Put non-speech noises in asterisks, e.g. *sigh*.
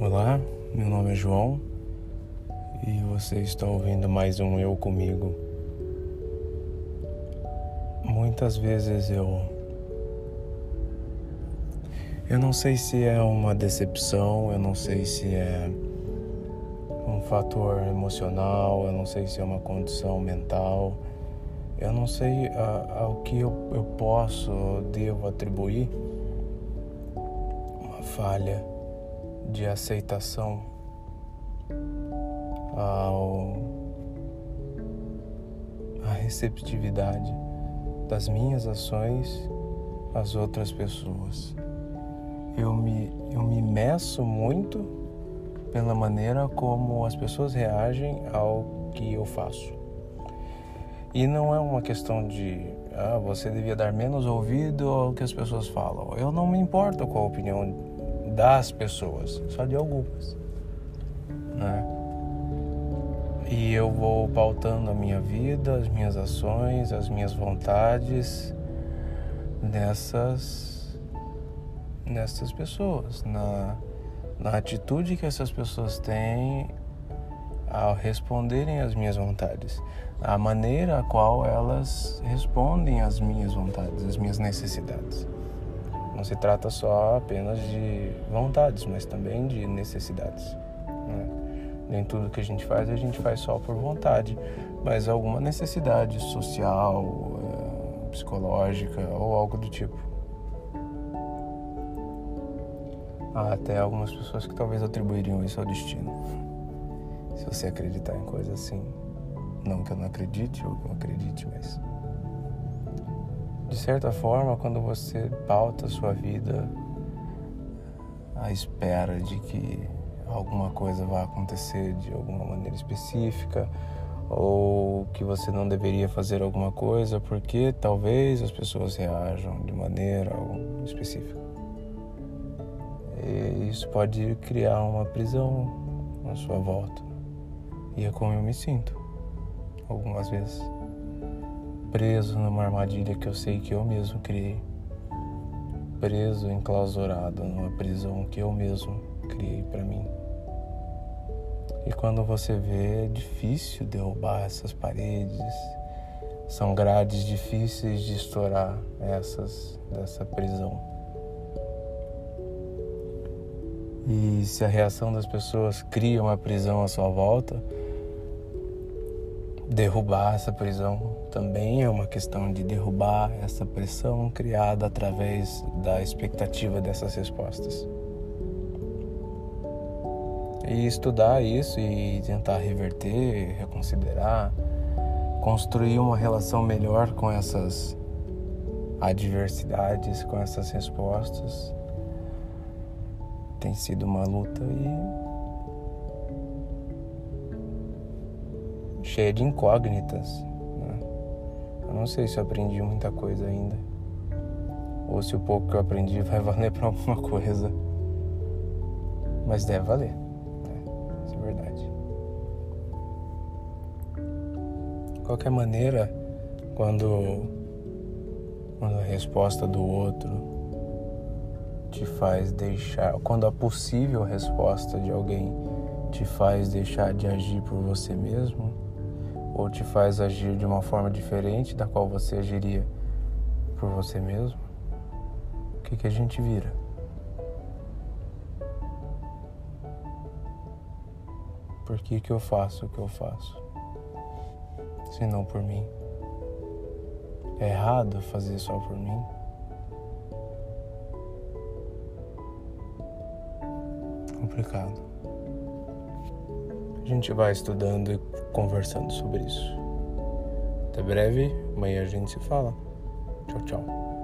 Olá, meu nome é João e você está ouvindo mais um Eu Comigo. Muitas vezes eu. Eu não sei se é uma decepção, eu não sei se é um fator emocional, eu não sei se é uma condição mental, eu não sei uh, ao que eu, eu posso, devo atribuir uma falha de aceitação ao a receptividade das minhas ações às outras pessoas. Eu me, eu me meço muito pela maneira como as pessoas reagem ao que eu faço. E não é uma questão de ah, você devia dar menos ouvido ao que as pessoas falam. Eu não me importo com a opinião das pessoas, só de algumas. Né? E eu vou pautando a minha vida, as minhas ações, as minhas vontades nessas, nessas pessoas, na, na atitude que essas pessoas têm ao responderem às minhas vontades, a maneira a qual elas respondem às minhas vontades, às minhas necessidades. Não se trata só apenas de vontades, mas também de necessidades. Né? Nem tudo que a gente faz a gente faz só por vontade, mas alguma necessidade social, eh, psicológica ou algo do tipo. Há até algumas pessoas que talvez atribuiriam isso ao destino. Se você acreditar em coisas assim. Não que eu não acredite ou que eu acredite, mas de certa forma, quando você pauta a sua vida à espera de que alguma coisa vai acontecer de alguma maneira específica, ou que você não deveria fazer alguma coisa porque talvez as pessoas reajam de maneira específica. E isso pode criar uma prisão à sua volta. E é como eu me sinto algumas vezes preso numa armadilha que eu sei que eu mesmo criei, preso, enclausurado numa prisão que eu mesmo criei para mim. E quando você vê, é difícil derrubar essas paredes, são grades difíceis de estourar essas dessa prisão. E se a reação das pessoas cria uma prisão à sua volta, derrubar essa prisão também é uma questão de derrubar essa pressão criada através da expectativa dessas respostas. E estudar isso e tentar reverter, reconsiderar, construir uma relação melhor com essas adversidades, com essas respostas, tem sido uma luta e cheia de incógnitas. Né? Eu não sei se eu aprendi muita coisa ainda. Ou se o pouco que eu aprendi *laughs* vai valer para alguma coisa. Mas deve valer. Né? Isso é verdade. De qualquer maneira, quando, quando a resposta do outro te faz deixar, quando a possível resposta de alguém te faz deixar de agir por você mesmo, ou te faz agir de uma forma diferente da qual você agiria por você mesmo, o que, que a gente vira? Por que, que eu faço o que eu faço? Se não por mim. É errado fazer só por mim? Complicado. A gente vai estudando e conversando sobre isso. Até breve, amanhã a gente se fala. Tchau, tchau.